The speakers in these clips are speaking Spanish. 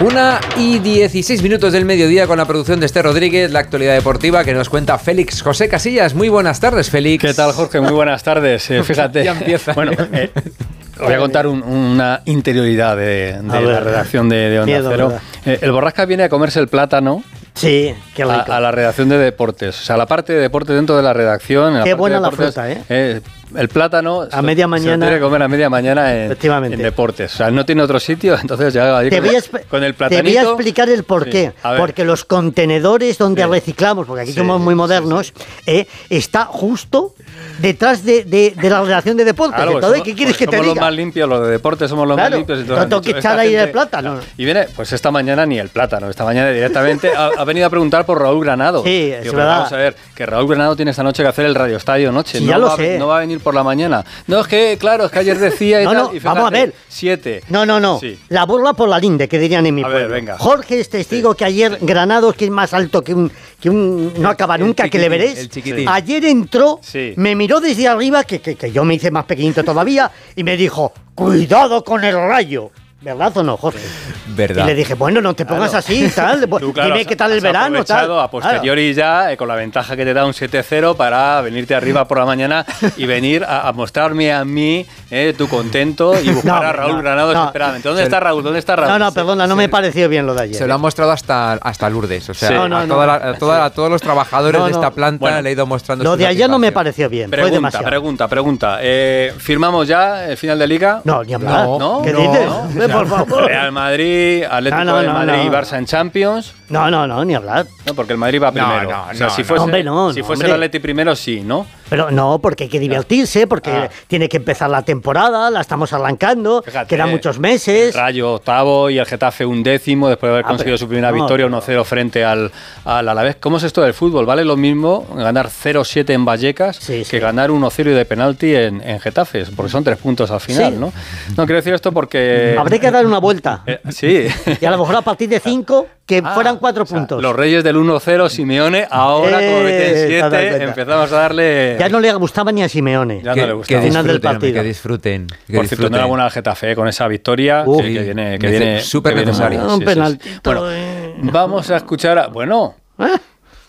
Una y 16 minutos del mediodía con la producción de Este Rodríguez, la actualidad deportiva que nos cuenta Félix José Casillas. Muy buenas tardes, Félix. ¿Qué tal, Jorge? Muy buenas tardes. Eh, fíjate. ya empieza. Bueno, eh, voy a contar un- una interioridad de, la redacción de, de Onda Miedo, Cero. ¿verdad? Eh, el Borrasca viene a comerse el plátano Sí, qué a, rico. a la redacción de deportes. O sea, la parte de deporte dentro de la redacción. en la Qué parte de buena la deportes, fruta, ¿eh? El plátano A media se mañana. tiene que comer a media mañana en, Efectivamente. en deportes. O sea, no tiene otro sitio, entonces ya ahí Te con, voy, con el te platanito. voy a explicar el por Sí. Porque los contenedores donde Sí. reciclamos, porque aquí Sí, somos muy modernos, eh, está justo detrás de, de- de la redacción de deportes. Claro, Entonces, somos- ¿qué quieres que te somos los diga? más limpios, los de deportes somos los Claro, más limpios. no entonces han tengo que echar ahí el gente- plátano. Y viene, pues esta mañana ni el plátano, esta mañana directamente ha, ha venido a preguntar por Raúl Granado. Sí, Digo, es verdad. Vamos a ver, que Raúl Granado tiene esta noche que hacer el Radio Estadio Noche. Sí, no ya lo va, sé. No va a venir por la mañana. No, es que, claro, es que ayer decía y No, tal, no, y vamos a fíjate, ver. Siete. No, no, no. Sí. La burla por la linde, que dirían en mi A ver, pueblo. venga. Jorge es testigo que ayer Granados, que es más alto que un, que un no acaba el nunca, que le veréis. el. Ayer entró, Sí. me miró desde arriba, que- que yo me hice más pequeñito todavía, y me dijo, cuidado con el rayo. ¿Verdad o no, Jorge? Verdad. Y le dije, bueno, no te pongas así, tal. Tú, claro, Dime has- qué tal el verano, tal. a posteriori ya, eh, con la ventaja que te da un 7-0, para venirte arriba por la mañana y venir a, a mostrarme a mí eh, tu contento y buscar No, a Raúl no, Granado no. desesperadamente. ¿Dónde está Raúl? ¿Dónde está Raúl? No, no, perdona, no me pareció bien lo de ayer. Se lo ha mostrado hasta, hasta Lourdes. O sea, Sí. a, toda no. la- a toda- a todos los trabajadores No, de esta planta Bueno, le he ido mostrando Lo de ayer no me pareció bien, fue Pregunta, demasiado. pregunta, pregunta. Eh, ¿Firmamos ya el final de liga? No, ni hablar. No, ¿No? ¿Qué no, dices? No. Por favor. Real Madrid, Atlético No, no, de no, Madrid y. Barça en Champions. No, no, no, ni hablar. No, porque el Madrid va No, primero. no, o sea, no, si no. fuese, Hombre, no, si no, fuese hombre. el Atleti primero, sí, ¿no? Pero no, porque hay que divertirse, porque Ah. tiene que empezar la temporada, la estamos arrancando, Fíjate, quedan muchos meses. Rayo octavo y el Getafe un décimo después de haber Ah, conseguido pero- su primera no, victoria pero- 1-0 frente al, al Alavés. ¿Cómo es esto del fútbol? ¿Vale lo mismo ganar 0-7 en Vallecas Sí, sí. que ganar 1-0 y de penalti en, en Getafe? Porque son tres puntos al final, Sí. ¿no? No quiero decir esto porque... Habré que dar una vuelta. Eh, sí. Y a lo mejor a partir de cinco, que Ah, fueran cuatro o sea, puntos. Los reyes del 1-0, Simeone, ahora como Eh, meten te has dado 7, cuenta. empezamos a darle... Ya no le gustaba ni a Simeone. Ya Que, no le que gustaba. Final del disfruten, hombre, partido. que disfruten. que Por cierto, disfruten. enhorabuena al Getafe eh, con esa victoria Uh, que, sí. que viene, que viene súper que necesaria. Sí, sí, Bueno, eh. vamos a escuchar. A, bueno, ¿Eh?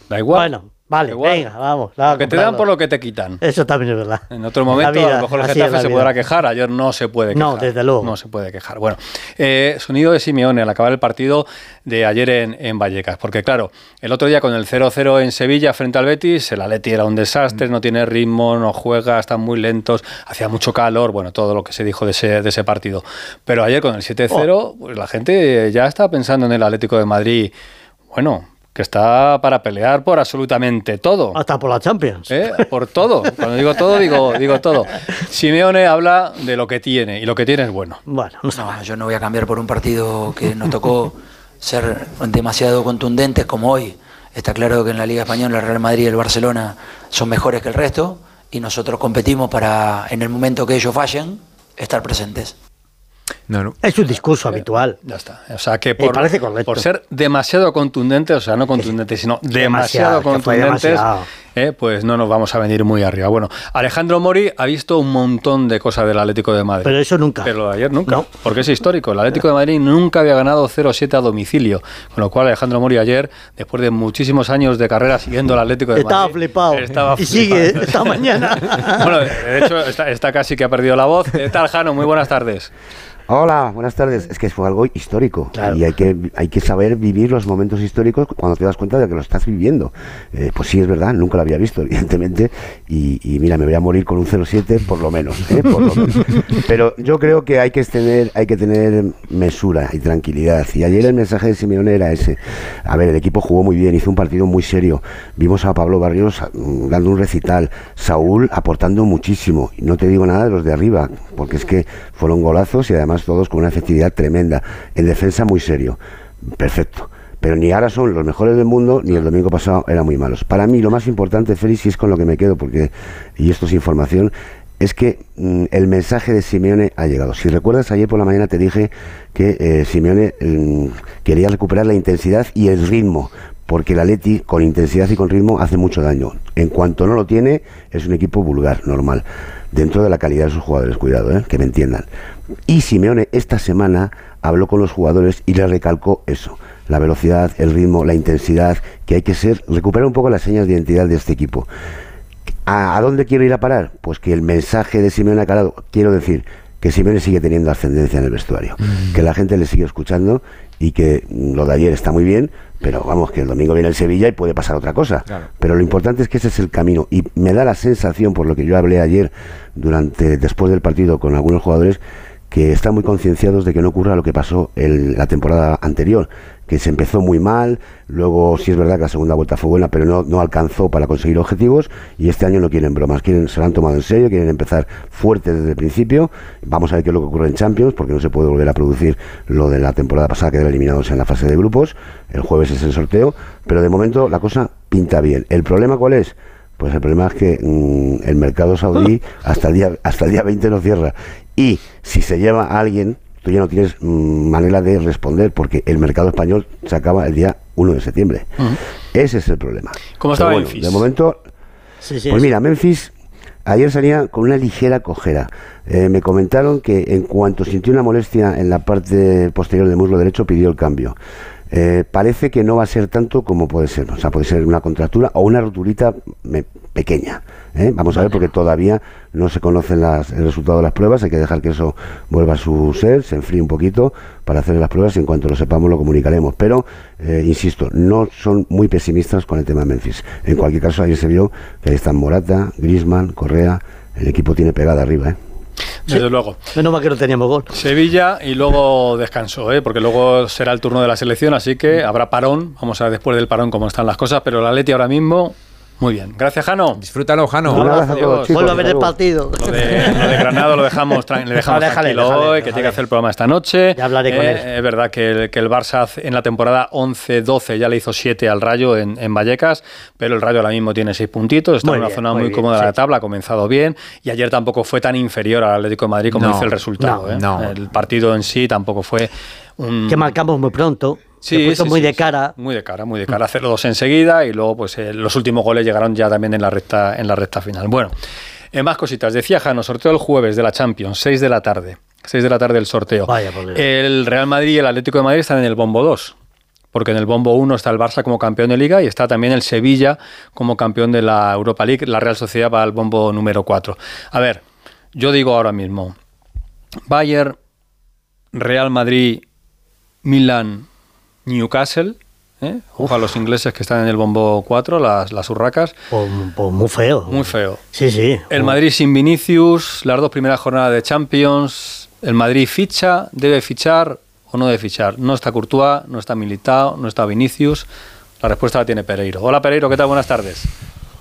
da igual. Bueno, vale, igual. venga, vamos. Lo que te dan por lo que te quitan. Eso también es verdad. En otro momento, vida, a lo mejor el Getafe se podrá quejar. Ayer no se puede quejar. No, desde luego. No se puede quejar. Bueno, eh, sonido de Simeone al acabar el partido de ayer en, en Vallecas. Porque, claro, el otro día con el 0-0 en Sevilla frente al Betis, el Atleti era un desastre, no tiene ritmo, no juega, están muy lentos, hacía mucho calor. Bueno, todo lo que se dijo de ese, de ese partido. Pero ayer con el 7-0, pues la gente ya está pensando en el Atlético de Madrid. Bueno. Que está para pelear por absolutamente todo. Hasta por la Champions. ¿Eh? Por todo. Cuando digo todo, digo, digo todo. Simeone habla de lo que tiene y lo que tiene es bueno. Bueno, no está No, mal. yo no voy a cambiar por un partido que nos tocó ser demasiado contundentes como hoy. Está claro que en la Liga Española el Real Madrid y el Barcelona son mejores que el resto y nosotros competimos para, en el momento que ellos fallen, estar presentes. No, no. Es un discurso habitual. Ya está. O sea que por, parece correcto. por ser demasiado contundentes, o sea, no contundentes, sino demasiado, demasiado, contundentes, eh, pues no nos vamos a venir muy arriba. Bueno, Alejandro Mori ha visto un montón de cosas del Atlético de Madrid. Pero eso nunca. Pero de ayer nunca, No. porque es histórico. El Atlético de Madrid nunca había ganado 0-7 a domicilio. Con lo cual Alejandro Mori ayer, después de muchísimos años de carrera siguiendo al Atlético de Estaba Madrid... flipado. Estaba y sigue flipando, esta sí. mañana. Bueno, de hecho, está, está casi que ha perdido la voz. ¿Qué tal, Jano? Muy buenas tardes. Hola, buenas tardes. Es que fue algo histórico Claro. y hay que, hay que saber vivir los momentos históricos cuando te das cuenta de que lo estás viviendo. Eh, pues sí, es verdad, nunca lo había visto, evidentemente, y, y mira, me voy a morir con un 0,7 por lo menos, ¿eh? por lo menos. Pero yo creo que hay que tener, hay que tener mesura y tranquilidad. Y ayer el mensaje de Simeone era ese. A ver, el equipo jugó muy bien, hizo un partido muy serio. Vimos a Pablo Barrios mm, dando un recital, Saúl aportando muchísimo. Y no te digo nada de los de arriba, porque es que fueron golazos y además todos con una efectividad tremenda. En defensa muy serio. Perfecto. Pero ni ahora son los mejores del mundo, ni el domingo pasado eran muy malos. Para mí lo más importante, Félix, y es con lo que me quedo, porque, y esto es información, es que mm, el mensaje de Simeone ha llegado. Si recuerdas, ayer por la mañana te dije que eh, Simeone mm, quería recuperar la intensidad y el ritmo, porque el Atleti con intensidad y con ritmo hace mucho daño. En cuanto no lo tiene, es un equipo vulgar, normal, dentro de la calidad de sus jugadores, cuidado, eh, que me entiendan. Y Simeone esta semana habló con los jugadores y les recalcó eso, la velocidad, el ritmo, la intensidad, que hay que ser, recuperar un poco las señas de identidad de este equipo. ¿A, dónde quiero ir a parar? Pues que el mensaje de Simeone ha calado, quiero decir, que Simeone sigue teniendo ascendencia en el vestuario, que la gente le sigue escuchando y que mm, lo de ayer está muy bien, pero vamos, que el domingo viene el Sevilla y puede pasar otra cosa. Claro. Pero lo importante es que ese es el camino y me da la sensación, por lo que yo hablé ayer, durante después del partido con algunos jugadores, que están muy concienciados de que no ocurra lo que pasó en la temporada anterior, que se empezó muy mal, luego sí es verdad que la segunda vuelta fue buena, pero no, no alcanzó para conseguir objetivos y este año no quieren bromas, quieren, se lo han tomado en serio, quieren empezar fuertes desde el principio, vamos a ver qué es lo que ocurre en Champions, porque no se puede volver a producir lo de la temporada pasada, quedar eliminados en la fase de grupos, el jueves es el sorteo, pero de momento la cosa pinta bien. ¿El problema cuál es? Pues el problema es que mm, el mercado saudí hasta el día hasta el día 20 no cierra. Y si se lleva a alguien, tú ya no tienes mm, manera de responder porque el mercado español se acaba el día 1 de septiembre. Ese es el problema. ¿Cómo está bueno, Memphis? De momento, Sí, sí, pues mira, Memphis ayer salía con una ligera cojera. Eh, me comentaron que en cuanto sintió una molestia en la parte posterior del muslo derecho pidió el cambio. Eh, parece que no va a ser tanto como puede ser. O sea, puede ser una contractura o una roturita me- pequeña. ¿eh? Vamos a ver porque todavía no se conocen las- el resultado de las pruebas. Hay que dejar que eso vuelva a su ser, se enfríe un poquito para hacer las pruebas y en cuanto lo sepamos lo comunicaremos. Pero, eh, insisto, no son muy pesimistas con el tema de Memphis. En cualquier caso, ayer se vio que ahí están Morata, Grisman, Correa. El equipo tiene pegada arriba. ¿eh? Desde luego. Menos mal que no teníamos gol. Sevilla y luego descanso, ¿eh? porque luego será el turno de la selección, así que habrá parón. Vamos a ver después del parón cómo están las cosas, pero la Leti ahora mismo, muy bien. Gracias, Jano. Disfrútalo, Jano. Un abrazo a adiós. todos, chicos. Vuelve a ver el partido. Lo de, lo de Granado lo dejamos, le dejamos No, déjale, tranquilo déjale, hoy, que déjale. tiene que hacer el programa esta noche. Ya hablaré con Eh, él. Es verdad que el, que el Barça hace- en la temporada 11-12 ya le hizo 7 al Rayo en, en Vallecas, pero el Rayo ahora mismo tiene 6 puntitos, está Muy en una bien, zona muy muy, bien, cómoda de la sí. tabla, ha comenzado bien, y ayer tampoco fue tan inferior al Atlético de Madrid como No, dice el resultado. no, ¿eh? no. El partido en sí tampoco fue un... Que marcamos muy pronto. Sí, Se puso sí, muy sí, de cara. Muy de cara, muy de cara. Hacerlo dos enseguida y luego pues eh, los últimos goles llegaron ya también en la recta, en la recta final. Bueno, eh, más cositas. Decía Jano, sorteo el jueves de la Champions, 6 de la tarde. 6 de la tarde el sorteo. Vaya, el Real Madrid y el Atlético de Madrid están en el bombo 2. Porque en el bombo 1 está el Barça como campeón de liga y está también el Sevilla como campeón de la Europa League. La Real Sociedad va al bombo número 4. A ver, yo digo ahora mismo, Bayern, Real Madrid, Milan, Newcastle. ¿eh? Ojo a los ingleses que están en el bombo 4, las, las urracas. Pues, pues muy feo. Muy feo. Sí, sí. El Madrid sin Vinicius, las dos primeras jornadas de Champions. El Madrid ficha, debe fichar o no debe fichar. No está Courtois, no está Militao, no está Vinicius. La respuesta la tiene Pereiro. Hola Pereiro, ¿qué tal? Buenas tardes.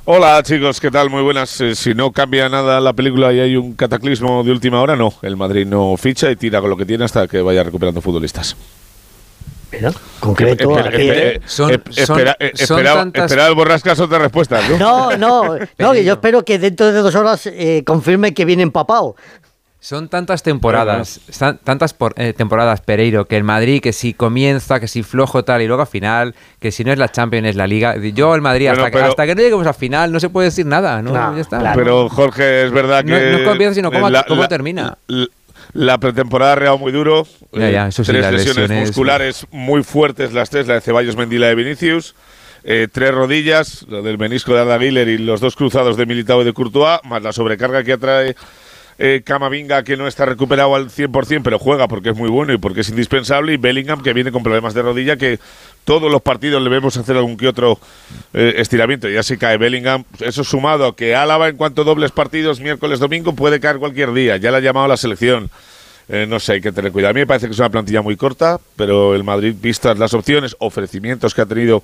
Hola chicos, ¿qué tal? Muy buenas. Eh, si no cambia nada la película y hay un cataclismo de última hora, no. El Madrid no ficha y tira con lo que tiene hasta que vaya recuperando futbolistas. Mira, concreto. Espera- aquí. espera- eh, Son- eh, son- espera- eh, son espera- tantas- espera el borrascas otra respuesta, ¿no? No, no, no, que yo espero que dentro de dos horas eh, confirme que viene empapado. Son tantas temporadas, tantas por- eh, temporadas, Pereiro, que el Madrid, que si comienza, que si flojo tal, y luego a final, que si no es la Champions, es la Liga. Yo, el Madrid, Bueno, hasta, que, pero- hasta que no lleguemos a final, no se puede decir nada, ¿no? No, ya está. claro. Pero Jorge, es verdad No- que. no es cómo empieza, sino cómo- cómo termina. La, la pretemporada ha reado muy duro. Ya, ya, eh, eso sí, tres lesiones, lesiones- musculares muy fuertes, las tres: la de Ceballos, Mendy y la de Vinicius. Eh, tres rodillas, la del menisco de Arda Güler y los dos cruzados de Militao y de Courtois, más la sobrecarga que atrae eh, Camavinga, que no está recuperado al 100%, pero juega porque es muy bueno y porque es indispensable, y Bellingham, que viene con problemas de rodilla, que todos los partidos le vemos hacer algún que otro eh, estiramiento. Ya si cae Bellingham, eso sumado a que Álava, en cuanto dobles partidos miércoles, domingo, puede caer cualquier día. Ya la ha llamado la selección. Eh, no sé, hay que tener cuidado. A mí me parece que es una plantilla muy corta, pero el Madrid, vistas las opciones, ofrecimientos que ha tenido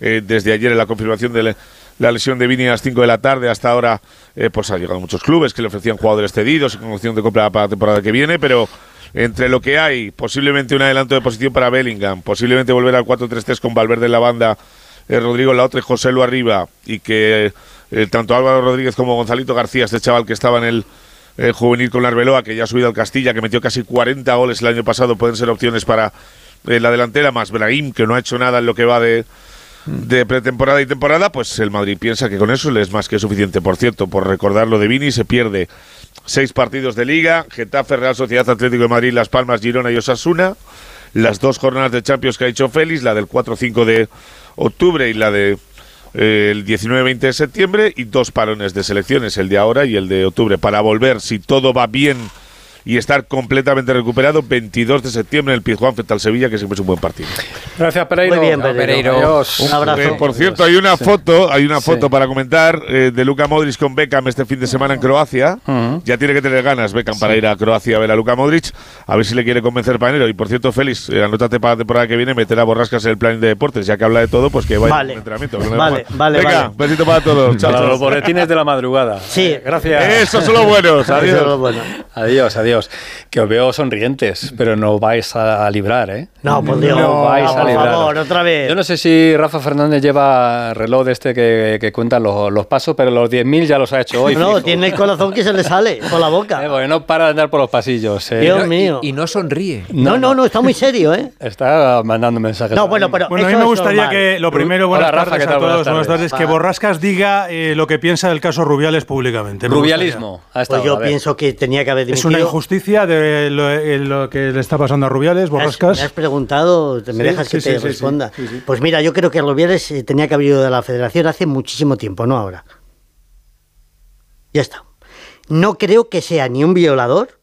eh, desde ayer en la confirmación de le- la lesión de Vini a las 5 de la tarde. Hasta ahora, eh, pues ha llegado muchos clubes que le ofrecían jugadores cedidos y con de compra para la temporada que viene, pero entre lo que hay, posiblemente un adelanto de posición para Bellingham, posiblemente volver al 4-3-3 con Valverde en la banda, eh, Rodrigo la otra y José Lu arriba, y que eh, tanto Álvaro Rodríguez como Gonzalito García, este chaval que estaba en el juvenil con Arbeloa, que ya ha subido al Castilla, que metió casi 40 goles el año pasado, pueden ser opciones para la delantera, más Brahim, que no ha hecho nada en lo que va de, de pretemporada y temporada, pues el Madrid piensa que con eso le es más que suficiente. Por cierto, por recordar lo de Vini, se pierde seis partidos de liga, Getafe, Real Sociedad Atlético de Madrid, Las Palmas, Girona y Osasuna, las dos jornadas de Champions que ha hecho Félix, la del 4-5 de octubre y la de eh, el 19-20 de septiembre y dos parones de selecciones, el de ahora y el de octubre, para volver, si todo va bien y estar completamente recuperado 22 de septiembre en el Pizjuán frente al Sevilla, que siempre es un buen partido. Gracias, Pereiro. Muy bien, Pereiro. Adiós. Un abrazo. Eh, por cierto, hay una foto, hay una Sí. foto para comentar eh, de Luka Modric con Beckham este fin de semana en Croacia. Ujú. Ya tiene que tener ganas Beckham para ir a Croacia a ver a Luka Modric, a ver si le quiere convencer para enero. Y por cierto, Félix, eh, anótate para la temporada que viene meter a Borrascas en el plan de deportes, ya que habla de todo, pues que vaya Vale. entrenamiento. Vale, va mal. vale, Venga, vale. besito para todos. Chao, Para los boletines de la madrugada. Sí. Gracias. Esos son los buenos. Eso es Adiós. lo bueno. Adiós, adiós. Que os veo sonrientes, pero no vais a librar, ¿eh? No, por Dios. No vais No, a por librar. favor, otra vez. Yo no sé si Rafa Fernández lleva reloj de este que, que cuenta los, los pasos, pero los 10.000 ya los ha hecho hoy. No, fijo. tiene el corazón que se le sale por la boca. Eh, porque no para de andar por los pasillos. eh. Dios Y- mío. Y, no sonríe. No, no, no, está muy serio, ¿eh? Está mandando mensajes. No, bueno, pero. Bueno, a mí me gustaría normal. que lo primero, buenas Hola, Rafa, tardes ¿qué tal? a todos, Buenas buenas tardes. tardes, que Borrascas diga eh, lo que piensa del caso Rubiales públicamente. Me Rubialismo. Ha estado, Pues yo pienso que tenía que haber gustaría. Es dimitido. una injusticia de lo, eh, lo que le está pasando a Rubiales, Borrascas. Me has preguntado, me Sí, dejas que sí, te sí, responda. Pues mira, yo creo que Rubiales eh, tenía que haber ido de la federación hace muchísimo tiempo, no ahora. Ya está. No creo que sea ni un violador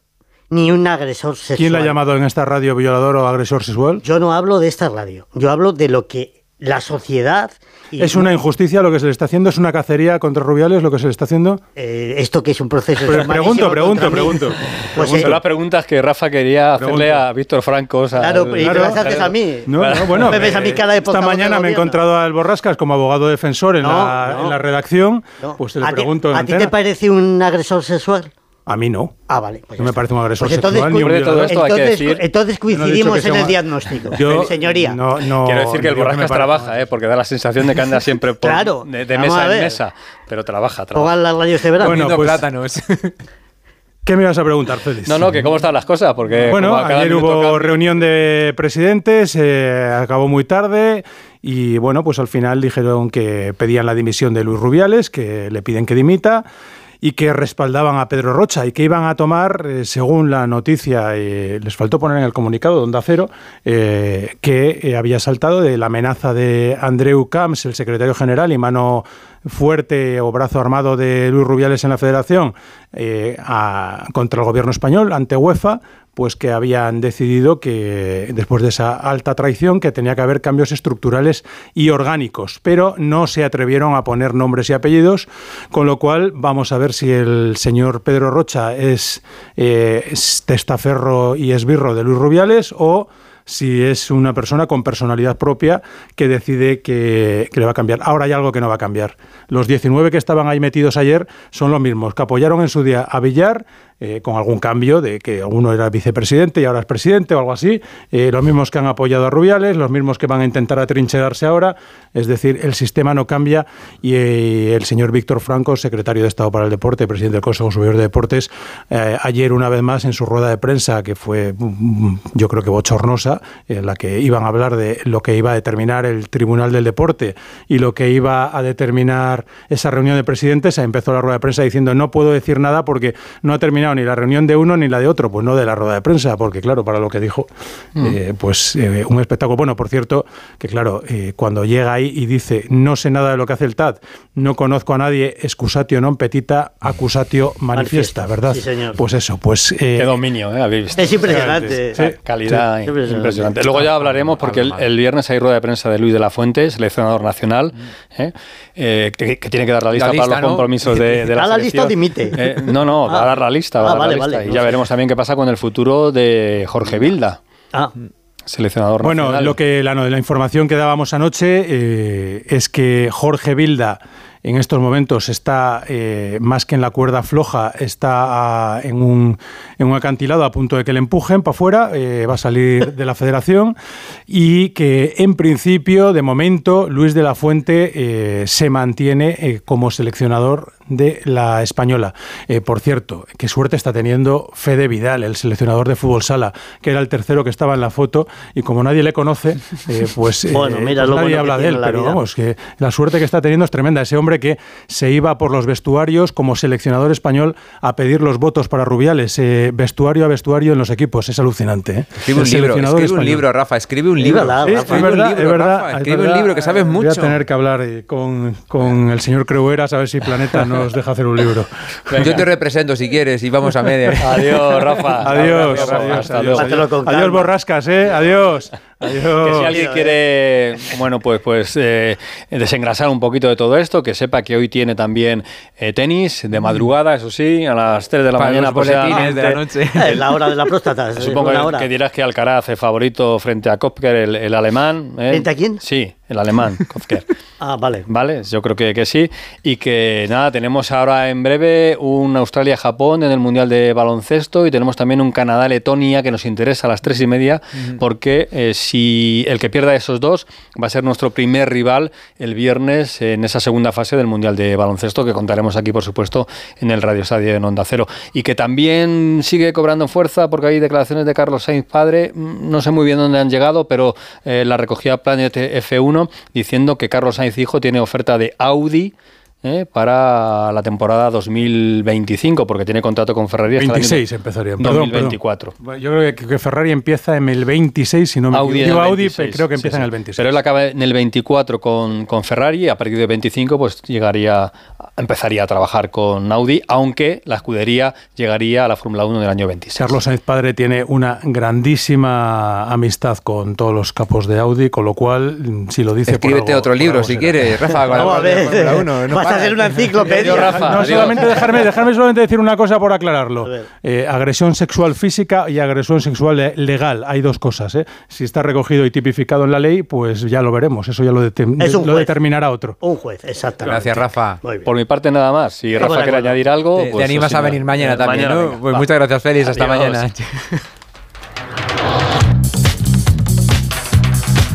ni un agresor sexual. ¿Quién le ha llamado en esta radio violador o agresor sexual? Yo no hablo de esta radio, yo hablo de lo que la sociedad... y- Es una injusticia lo que se le está haciendo, es una cacería contra Rubiales lo que se le está haciendo. eh, esto que es un proceso... Normalísimo pregunto, pregunto, mí. pregunto. Pues, Son eh, las preguntas que Rafa quería hacerle Pregunto. a Víctor Franco. o sea, Claro, y te Claro. las haces a mí. No, no, bueno, Me ves a mi cara de esta mañana me he encontrado al Borrascas como abogado defensor en, No, la, no. en la redacción. no. Pues te le ¿A ti- pregunto en ¿A ti te parece un agresor sexual? A mí no. Ah, vale. pues No me parece un agresor Pues entonces, sexual ni un todo esto hay que entonces, decir- entonces coincidimos que en el un- diagnóstico, Yo- señoría. No, no, Quiero decir que el Borrascas parece trabaja. ¿eh? porque da la sensación de que anda siempre por- Claro, de, de mesa en mesa. Pero trabaja, trabaja. Pongan las radios de verano. Bueno, pues- plátanos. ¿Qué me ibas a preguntar, Félix? No, no, que cómo están las cosas, porque Bueno, como a cada ayer hubo cambia- reunión de presidentes, eh, acabó muy tarde y bueno, pues al final dijeron que pedían la dimisión de Luis Rubiales, que le piden que dimita y que respaldaban a Pedro Rocha y que iban a tomar, eh, según la noticia, eh, les faltó poner en el comunicado de Onda Cero, eh, que había saltado de la amenaza de Andreu Camps, el secretario general y mano fuerte o brazo armado de Luis Rubiales en la federación eh, contra el gobierno español ante UEFA, pues que habían decidido que después de esa alta traición que tenía que haber cambios estructurales y orgánicos, pero no se atrevieron a poner nombres y apellidos, con lo cual vamos a ver si el señor Pedro Rocha es, eh, es testaferro y esbirro de Luis Rubiales o si es una persona con personalidad propia que decide que, le va a cambiar. Ahora hay algo que no va a cambiar. Los 19 que estaban ahí metidos ayer son los mismos, que apoyaron en su día a Villar, eh, con algún cambio de que uno era vicepresidente y ahora es presidente o algo así, eh, los mismos que han apoyado a Rubiales, los mismos que van a intentar atrincherarse ahora, es decir, el sistema no cambia y eh, el señor Víctor Franco, secretario de Estado para el Deporte, presidente del Consejo Superior de Deportes, ayer una vez más en su rueda de prensa, que fue mm, yo creo que bochornosa, en la que iban a hablar de lo que iba a determinar el Tribunal del Deporte y lo que iba a determinar esa reunión de presidentes, empezó la rueda de prensa diciendo no puedo decir nada porque no ha terminado ni la reunión de uno ni la de otro, pues no de la rueda de prensa, porque claro, para lo que dijo, eh, pues eh, un espectáculo. Bueno, por cierto, que claro, eh, cuando llega ahí y dice no sé nada de lo que hace el TAD, no conozco a nadie, excusatio non petita, accusatio manifiesta, ¿verdad? sí, señor. Pues eso, pues... eh, Qué dominio, ¿eh? Habéis visto. Es impresionante. Sí. Calidad Sí. impresionante. Luego ya hablaremos porque el, el viernes hay rueda de prensa de Luis de la Fuente, seleccionador nacional, ¿eh? Eh, que, que tiene que dar la lista, La lista, para los ¿no? compromisos de, de la ¿Da la lista dimite? Eh, no, no, va a Ah. dar la lista. Va Ah, a dar vale, la lista. vale, y no ya sé. veremos también qué pasa con el futuro de Jorge Vilda, Ah, seleccionador Bueno, nacional. lo que la, la información que dábamos anoche eh, es que Jorge Vilda en estos momentos está eh, más que en la cuerda floja, está ah, en, un, en un acantilado a punto de que le empujen para afuera, eh, va a salir de la federación y que en principio, de momento, Luis de la Fuente eh, se mantiene eh, como seleccionador de la española. Eh, por cierto, qué suerte está teniendo Fede Vidal, el seleccionador de fútbol sala, que era el tercero que estaba en la foto y como nadie le conoce, eh, pues, Bueno, eh, mira pues lo nadie bueno habla de él. Pero vida. vamos, que la suerte que está teniendo es tremenda. Ese hombre que se iba por los vestuarios como seleccionador español a pedir los votos para Rubiales, eh, vestuario a vestuario en los equipos. Es alucinante. ¿eh? Escribe un libro, escribe un libro, Rafa, escribe un libro. Rafa. es Escribe un verdad, libro, es verdad. Rafa, es escribe un libro que sabes mucho. Voy a tener que hablar con, con el señor Creueras a ver si Planeta nos deja hacer un libro. Yo te represento si quieres y vamos a media. Adiós, Rafa. Adiós, adiós, hasta adiós, con adiós, calma. borrascas, ¿eh? Adiós. Que Adiós. si alguien quiere, bueno, pues, pues eh, desengrasar un poquito de todo esto, que sepa que hoy tiene también eh, tenis de madrugada, eso sí, a las 3 de la Para mañana los boletines de la noche. Es la hora de la próstata. es Supongo que- hora. que dirás que Alcaraz es favorito frente a Kopker, el, el alemán. ¿eh? ¿Frente a quién? Sí, el alemán, Kopker. Ah, vale. Vale, yo creo que, que sí. Y que nada, tenemos ahora en breve un Australia-Japón en el Mundial de Baloncesto y tenemos también un Canadá-Letonia que nos interesa a las tres y media porque eh, si el que pierda esos dos va a ser nuestro primer rival el viernes en esa segunda fase del Mundial de Baloncesto que contaremos aquí, por supuesto, en el Radio Estadio en Onda Cero. Y que también sigue cobrando fuerza porque hay declaraciones de Carlos Sainz padre, mm, no sé muy bien dónde han llegado, pero eh, la recogía Planet F1 diciendo que Carlos Sainz hijo tiene oferta de Audi. Eh, para la temporada 2025, porque tiene contrato con Ferrari hasta el año 26 empezaría. Perdón, 2024. perdón. Yo creo que, que Ferrari empieza en el 26, si no me Audi, equivoco. Audi 26, creo que sí, empieza sí. en el 26. Pero él acaba en el 24 con, con Ferrari y a partir del 25 pues llegaría, empezaría a trabajar con Audi, aunque la escudería llegaría a la Fórmula 1 en el año 26. Carlos Sainz padre tiene una grandísima amistad con todos los capos de Audi, con lo cual, si lo dice por Escríbete algo- otro por libro si quieres, Rafa. con Vamos a la de ver. Fórmula Uno, no Vas a hacer una enciclopedia. Adiós, Rafa. No, Adiós. solamente dejarme, dejarme solamente decir una cosa por aclararlo. Eh, agresión sexual física y agresión sexual le- legal. Hay dos cosas. ¿eh? Si está recogido y tipificado en la ley, pues ya lo veremos. Eso ya lo, Es determinará otro. Un juez, exactamente. Gracias, Rafa. Por mi parte nada más. Si Rafa quiere acuerdo. añadir algo, Te, te pues animas así a venir mañana eh, también, mañana ¿no? venga, Pues muchas gracias, Félix. Hasta mañana.